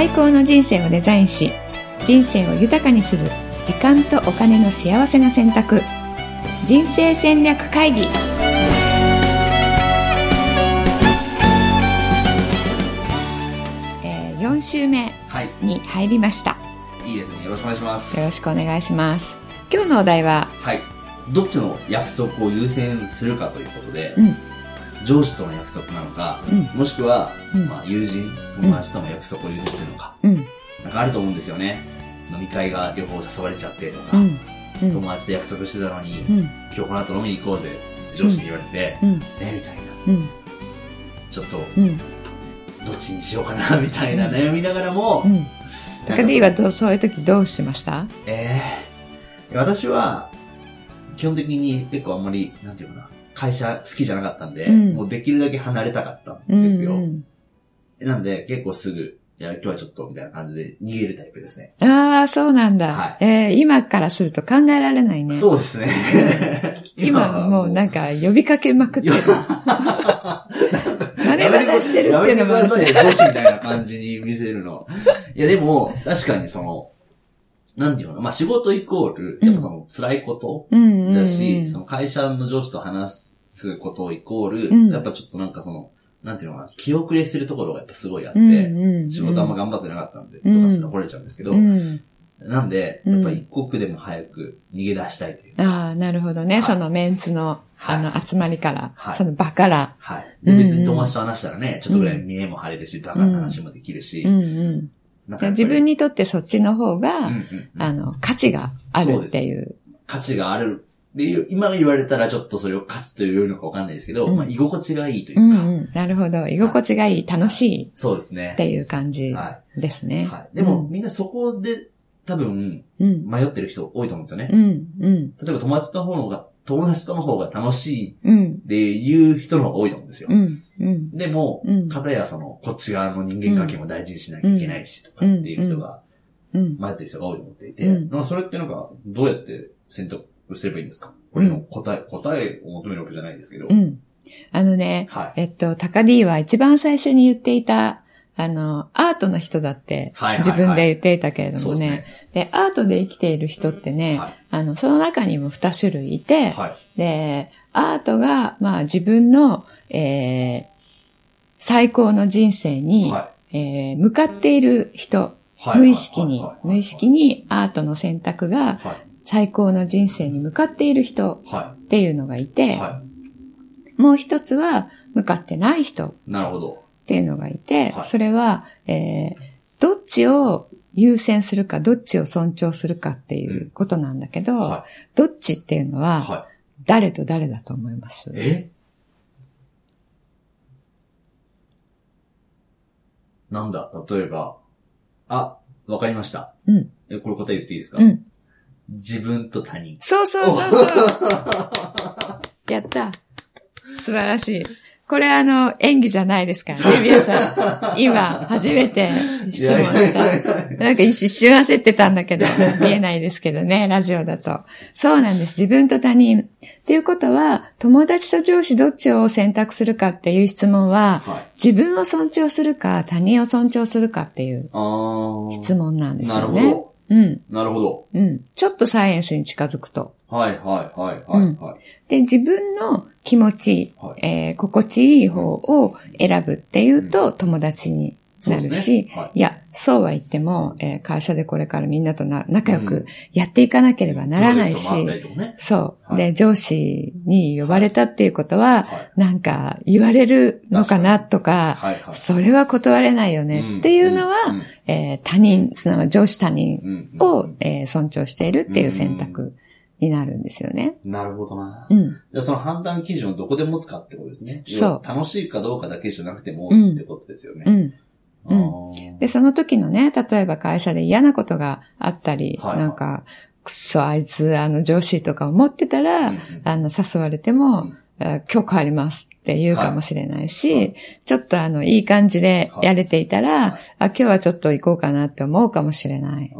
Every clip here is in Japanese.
最高の人生をデザインし人生を豊かにする時間とお金の幸せな選択人生戦略会議えー4週目はい。に入りましたいいですね。よろしくお願いします。よろしくお願いします今日のお題ははい。どっちの約束を優先するかということで、うん上司との約束なのか、うん。もしくは、うん。まあ、友人、友達との約束を優先するのか、うん。なんかあると思うんですよね。飲み会が両方誘われちゃってとか、友達と約束してたのに、うん。今日この後飲みに行こうぜって上司に言われて、うん。えみたいな。うん。ちょっと、うん。どっちにしようかな、みたいな悩みながらも、高 D はどうそういう時どうしました？ええ私は、基本的に結構あんまり、なんていうかな、会社好きじゃなかったんで、うんもうできるだけ離れたかったうんですよ。んなんで、結構すぐ、いや、今日はちょっと、みたいな感じで逃げるタイプですね。ああ、そうなんだ。はいえー今からすると考えられないね。そうですね。今もうなんか、か呼びかけまくってる。真似話してるっていうのもやめてくださいみたいな感じに見せるの。いや、でも、確かにその、なんていうのまあ、仕事イコール、やっぱその、辛いこと、だし、その会社の上司と話すことイコール、うん。やっぱちょっとなんかその、なんていうのかな、気遅れするところがやっぱすごいあって、仕事あんま頑張ってなかったんで、うん。とかすら来れちゃうんですけど、うん。なんで、うんやっぱ一刻でも早く逃げ出したいというか、ああ、なるほどね。はい。そのメンツの、はい。あの、集まりから、はい。その場から。はい。で、うん別に友達と話したらね、ちょっとぐらい見栄も晴れるし、バカな話もできるし、うん自分にとってそっちの方が、うんうんうんあの、価値があるっていう。価値があるっていう、今言われたらちょっとそれを価値というのかわかんないですけど、うんまあ居心地がいいといううか、んうん。なるほど。居心地がいい、楽しいそうですねっ。ていう感じはですね。はい。でも、みんなそこで多分うん、迷ってる人多いと思うんですよね。うん、うん、例えば友達の方が、友達との方が楽しいうん、っていう人の方が多いと思うんですよ。うん、うん。でも、うんかたやその、こっち側の人間関係も大事にしなきゃいけないし、とかっていう人が、うん。迷ってる人が多いと思っていて、うんなんかそれってなんか、どうやって選択すればいいんですか？これの答え、答えを求めるわけじゃないですけど。うん。あのね、はい。えっと、高 D は一番最初に言っていた、あの、アートの人だってはいはいはい自分で言っていたけれどもね。そうですね。で、アートで生きている人ってね、はいあの、その中にも二種類いて、はい。で、アートが、まあ自分の、えー最高の人生に、はえー向かっている人、はい無意識に無意識にアートの選択がはい。最高の人生に向かっている人はっていうのがいい。て、はもう一つは向かってない人っい。なるほど。ていうのがいて、はいそれは、えーちを優先するか、どっちを尊重するかっていうことなんだけど、はどっちっていうのい。は、は誰と誰だと思います？い。え？なんだ？例えば、あ、わかりました。うん。え、これ答え言っていいですか？うん。自分と他人。そうそうそうそう。やった。素晴らしい。これあの、演技じゃないですからね、皆さん。今、初めて質問した。なんか一瞬焦ってたんだけど、見えないですけどね、ラジオだと。そうなんです。自分と他人。っていうことは、友達と上司どっちを選択するかっていう質問は、はい。自分を尊重するか、他人を尊重するかっていう。質問なんですなるよね。ほど。うん。なるほど。うん。ちょっとサイエンスに近づくと。はい、はい、はい、はい、うんはい。で、自分の気持ち、はいえー心地いい方を選ぶっていうと友達になるし、ねはい。い、や、そうは言っても、えー会社でこれからみんなとな仲良くやっていかなければならないし、プロジェクトもあったりとかね。そう、はい。で、上司に呼ばれたっていうことは、はなんか言われるのかなとか、はい、はい。それは断れないよね、うん。っていうのは、うん。えー他人、すなわち上司他人うん。を、えー尊重しているっていう選択になるんですよね。なるほどな。うん。じゃあその判断基準をどこで持つかってことですね。そう。楽しいかどうかだけじゃなくても、うん。ってことですよね。うん。あー。で、その時のね、例えば会社で嫌なことがあったり、はいはい。なんか、くそ、あいつ、あの、上司とか思ってたら、うんうん。あの、誘われても、うん。えー今日帰りますって言うかもしれないし、はい。ちょっとあの、いい感じでやれていたら、はい。あ、今日はちょっと行こうかなって思うかもしれない。あ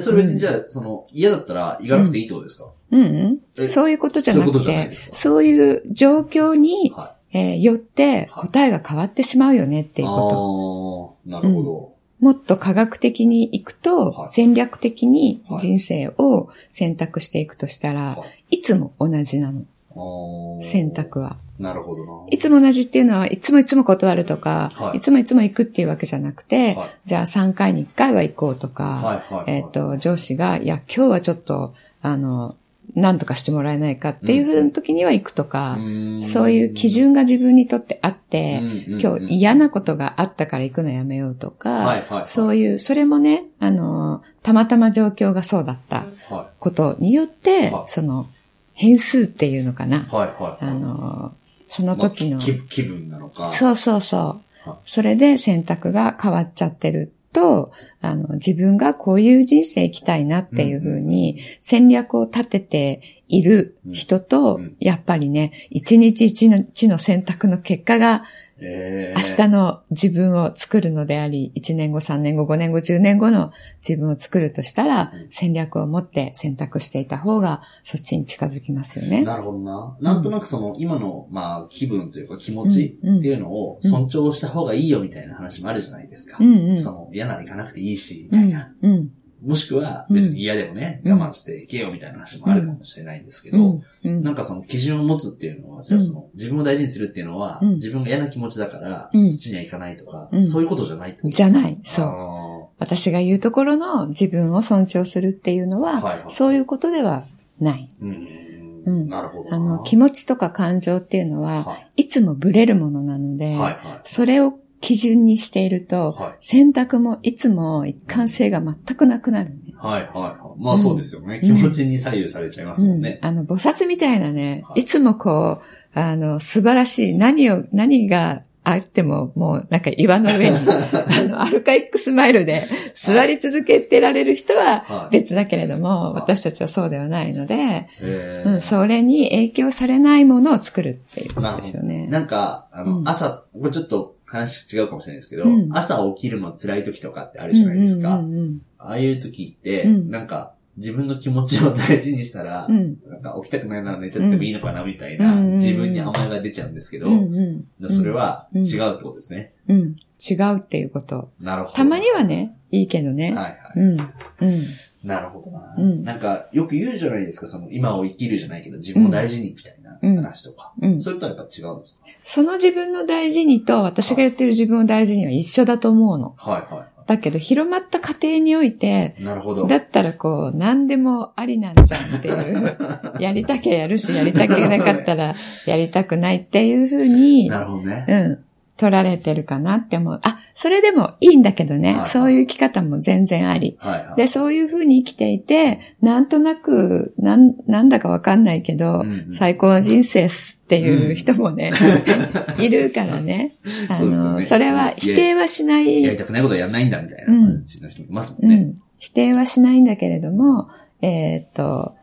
それ別にじゃあ、その、嫌だったら行かなくていいってことですか、うん、うん。えそういうことじゃなくてそういう状況に、はえーよって答えが変わってしまうよねってい。いうこああー、なるほど。もっと科学的に行くと、はい。戦略的にはい。人生を選択していくとしたら、はい。いつも同じなの、選択は。なるほどな。いつも同じっていうのは、いつもいつも断るとか、はい。い、つもいつも行くっていうわけじゃなくて、はい。じゃあ3回に1回は行こうとか、はいはいはい。えっ、と、上司が、いや、今日はちょっと、あの、何とかしてもらえないかっていうふうな時には行くとか、そういう基準が自分にとってあって、今日嫌なことがあったから行くのやめようとか、はいはいはいそういう、それもね、あの、たまたま状況がそうだったはことによって、はいその、変数っていうのかな。い。はいはい。あの、その時の、まあ気気分なのか。そうそうそうはい。それで選択が変わっちゃってると、あの、自分がこういう人生生きたいなっていうふうに戦略を立てている人と、うん。やっぱりね、一日一日の選択の結果がえ明日の自分を作るのであり、1年後、3年後、5年後、10年後の自分を作るとしたら、戦略を持って選択していた方が、そっちに近づきますよね。なるほどな。なんとなくその、今の、まあ、気分というか気持ちっていうのを尊重した方がいいよみたいな話もあるじゃないですか。うんうん。その、嫌なら行かなくていいし、みうたいな。ん。うん。もしくは、別に嫌でもね、うん我慢していけよみたいな話もあるかもしれないんですけど、うん。うん。なんかその基準を持つっていうのは、じゃあその、自分を大事にするっていうのは、うん自分が嫌な気持ちだから、うんそっちには行かないとか、うんそういうことじゃないってことじゃないそうあ私が言うところの自分を尊重するっていうのは、はいはいそういうことではない。ーうん。うんなるほどな。あの、気持ちとか感情っていうのは、はいつもブレるものなので、い。はいはい。それを基準にしていると、はい選択もいつも一貫性が全くなくなるね。はいはいはい。まあそうですよね。気持ちに左右されちゃいますもんね。うん、あの、菩薩みたいなね、はいいつもこう、あの、素晴らしい、何を、何があっても、もうなんか岩の上に、あの、アルカイックスマイルで座り続けてられる人ははい別だけれども、私たちはそうではないので、えーうん、それに影響されないものを作るっていうこと。ですよね。なんか、あの、うん朝、これちょっと話違うかもしれないですけど、うん朝起きるの辛い時とかってあるじゃないですか。うんうんああいう時って、うんなんか、自分の気持ちを大事にしたら、うんうんなんか起きたくないなら寝ちゃってもいいのかなみたいな、うん自分に甘えが出ちゃうんですけど、うんうんそれはうん違うってことですね。うん、違うっていうこと。なるほど。たまにはね、いいけどね。はいはい。うん、うん、なるほどな、うんなんか、よく言うじゃないですか、その、今を生きるじゃないけど、自分を大事にみたいな話とか。うん。それとはやっぱ違うんですか？その自分の大事にと私が言ってる自分を大事には一緒だと思うの。はいはだけど広まった過程において、い。なるほど。だったらこう、何でもありなんじゃんっていう。やりたきゃやるし、やりたくなかったらやりたくないっていうふうに、なるほどね。うん、取られてるかなって思う。あ、それでもいいんだけどね。はいそういう生き方も全然あり。はいはい。で、そういうふうに生きていて、なんとなく、なん、なんだかわかんないけど、うんうん最高の人生っすっていう人もね、いるからね。あの、ねそれは否定はしない、やりたくないことはやんないんだみたいな感じの人もいますもんね。うん、否定はしないんだけれども、えーっと、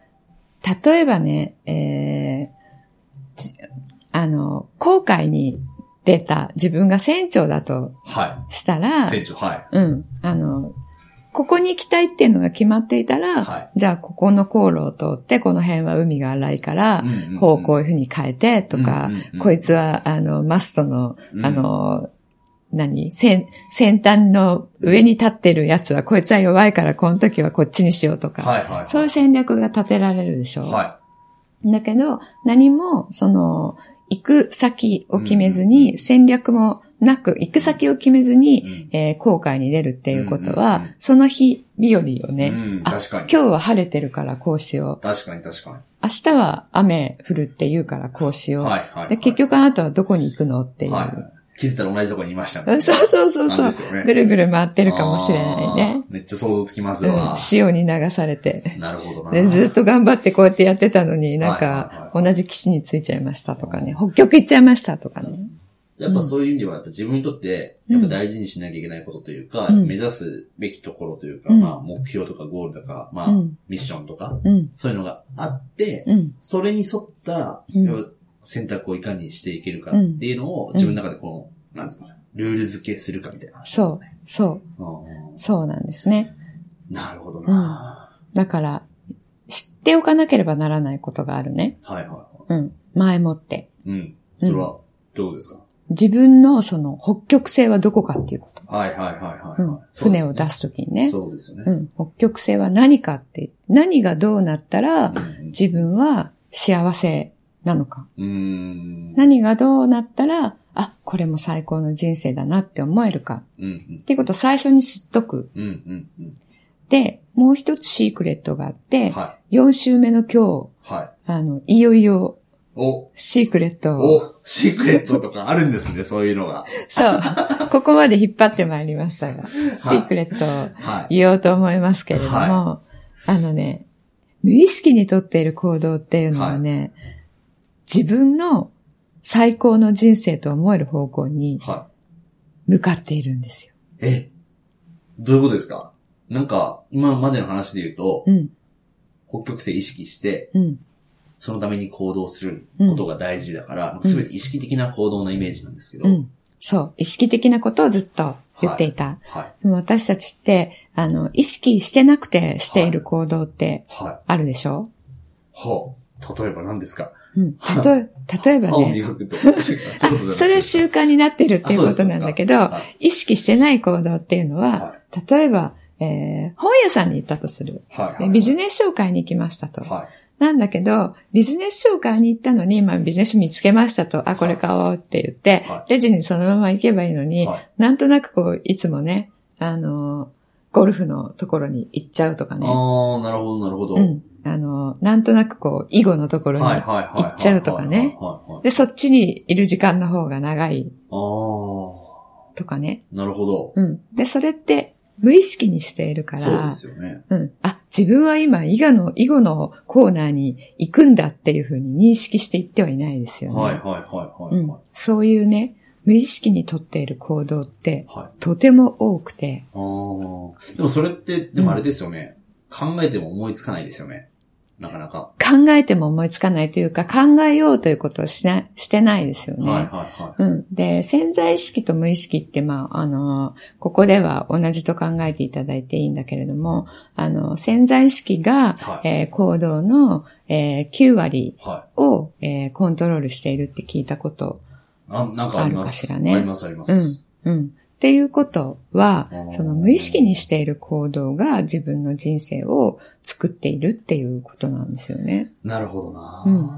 例えばね、えーじあの、航海に出た自分が船長だとはしたらい。、船長、はい。うん。あの、ここに行きたいっていうのが決まっていたら、はいじゃあここの航路を通って、この辺は海が荒いから、うんうんうん方向をいうふうに変えてとか、うんうんうんこいつは、あの、マストの、うんあの、何？先、先端の上に立ってるやつは、こいつは弱いから、この時はこっちにしようとか、はいはい。そういう戦略が立てられるでしょ。はだけど、何も、その、行く先を決めずに、戦略もなく、行く先を決めずに、うんえー航海に出るっていうことは、その日日和をい。ね、うん、あ確かに。今日は晴れてるからこうしよう。確かに確か明日は雨降るって言うからこうしよう。に。はいはい。で、結局あなたはどこに行くのっていう。はい。気づいたら同じとこにいましたうんそうそうそうそうねぐるぐる回ってるかもしれないね。めっちゃ想像つきますうんわ。潮に流されて。なるほどな。で、ずっと頑張ってこうやってやってたのに、なんか、同じ基地についちゃいましたとかね。北極行っちゃいましたとかね。やっぱそういう意味では、やっぱ自分にとって、やっぱ大事にしなきゃいけないことというか、うん目指すべきところというか、うんまあ、目標とかゴールとか、まあ、うんミッションとか、うん。そういうのがあって、うん。それに沿った、選択をいかにしていけるかっていうのを、自分の中でこの、なんていうのかな、ルール付けするかみたいな話でそうすね。。そう。うんそうなんですね。なるほどな、だから、知っておかなければならないことがあるね。はいはいはうん。前もって。い。うん。それは、どうですか、自分のその北極星はどこかっていうこと。はいはいはいはい。うん。船を出すときにね。そうですよね。うん。北極星は何かって、何がどうなったらうん自分は幸せなのか。何がどうなったら、あ、これも最高の人生だなって思えるか。うんうん。っていうことを最初に知っとく。うんうんうん。で、もう一つシークレットがあって、は4週目の今日、い。はい。あの、いよいよお、シークレットを、お、シークレットとかあるんですね、そういうのが。そう、ここまで引っ張ってまいりましたが、シークレットをはい。言おうと思いますけれども、はあのね、無意識にとっている行動っていうのはね、自分の最高の人生と思える方向には向かっているんですよ。い。え、どういうことですか？なんか、今までの話で言うと、うん、北極星意識して、うん、そのために行動することが大事だから、すべて意識的な行動のイメージなんですけど、うん。そう、意識的なことをずっと言っていた。はい。でも私たちって、あの、意識してなくてしている行動ってはい。あるでしょ、はあ、例えば何ですか？うん。たとえ、例えば歯をね、磨くと。それは習慣になってるっていうことなんだけど、意識してない行動っていうのは、は例えば、えー本屋さんに行ったとする。はい。はい。でビジネス紹介に行きましたと。はい。なんだけど、ビジネス紹介に行ったのに、まあビジネス見つけましたと、あ、これ買おうって言って、はレジにそのまま行けばいいのに、はいなんとなくこう、いつもね、あの、ゴルフのところに行っちゃうとかね。ああ、なるほど、なるほど。うん。あの、なんとなくこう、囲碁のところにはいはいはいはい。行っちゃうとかね。はいはいはい。で、そっちにいる時間の方が長いああ、とかね。なるほど。うん。で、それって無意識にしているから、そうですよね。うん。あ、自分は今、囲碁の、囲碁のコーナーに行くんだっていうふうに認識していってはいないですよね。はいはいはいはい。うん。そういうね、無意識にとっている行動って、はい。とても多くて、ああ。でもそれって、でもあれですよね。考えても思いつかないですよね。なかなか。考えても思いつかないというか、考えようということをしな、してないですよね。はいはいはい。うん。で、潜在意識と無意識って、まあ、あの、ここでは同じと考えていただいていいんだけれども、あの、潜在意識が、はいえー行動の、えー9割はを、えーコントロールしているって聞いたこと。い。あ、なんかあります。あるかしらねありますあります。うん。うん。っていうことはその無意識にしている行動が自分の人生を作っているっていうことなんですよね。なるほどな。うん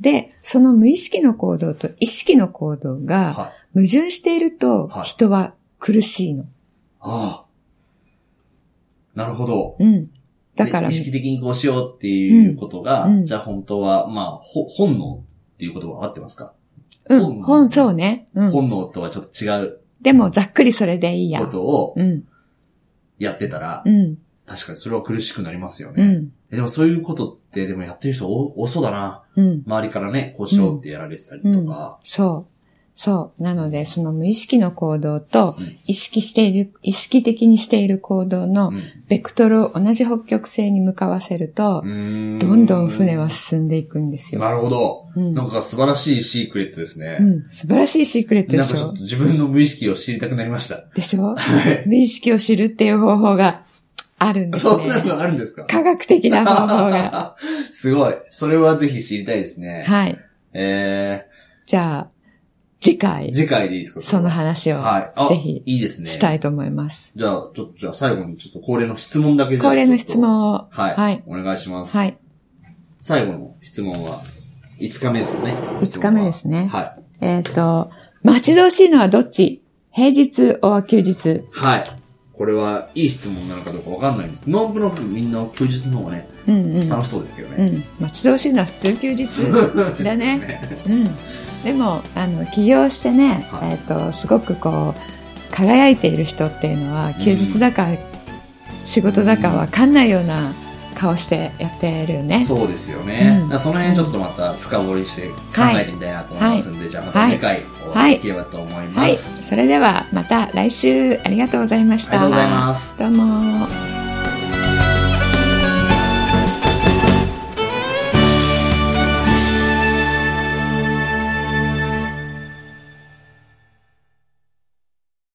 で、その無意識の行動と意識の行動がはい。矛盾しているとはい人は苦しいの。ああ。なるほど。うん。だからで意、識的にこうしようっていうことが、うんうんじゃあ本当は、まあ、ほ本能っていうことは合ってますか、うん、本、そうね。うん。本能とはちょっと違うでもざっくりそれでいいやこ。とをうん。やってたら、うん。確かにそれは苦しくなりますよね。うん。えでもそういうことって、でもやってる人多多そうだな。うん。周りからね、こうしようってやられてたりとか。そう。そう。なので、その無意識の行動とうん、意識している、意識的にしている行動のうんベクトルを同じ北極星に向かわせるとどんどん船は進んでいくんですよ。なるほど。うんなんか素晴らしいシークレットですね。うん。素晴らしいシークレットでしょなんかちょっと自分の無意識を知りたくなりました。でしょ？はい。無意識を知るっていう方法があるんですねそん。なのあるんですか？科学的な方法が。すごい。それはぜひ知りたいですね。はい。えじゃあ、次回ー、、次回でいいですか？その話をはい。あぜひいいですね。したいと思います。じゃあ、ちょっと、じゃあ最後にちょっと恒例の質問だけじゃあ恒例の質問を。とはい。はい。お願いします。はい。最後の質問は、5日目ですよね。5日目ですねはい。えっ、と、待ち遠しいのはどっち？平日 or 休日はい。これは、いい質問なのかどうかわかんないんです。なんとなくみんな休日の方がね、うんうん。楽しそうですけどね。うん。待ち遠しいのは普通休日だね。うん。でも、あの、起業してね、はいえっ、と、すごくこう、輝いている人っていうのは、休日だか、仕事だかわかんないような顔してやってるよね。そうですよね。うんその辺ちょっとまた深掘りして考えてみたいなと思いますんで、じゃあまた次回お会いできればと思いまはい。す。それでは、また来週ありがとうございました。ありがとうございます。どうも。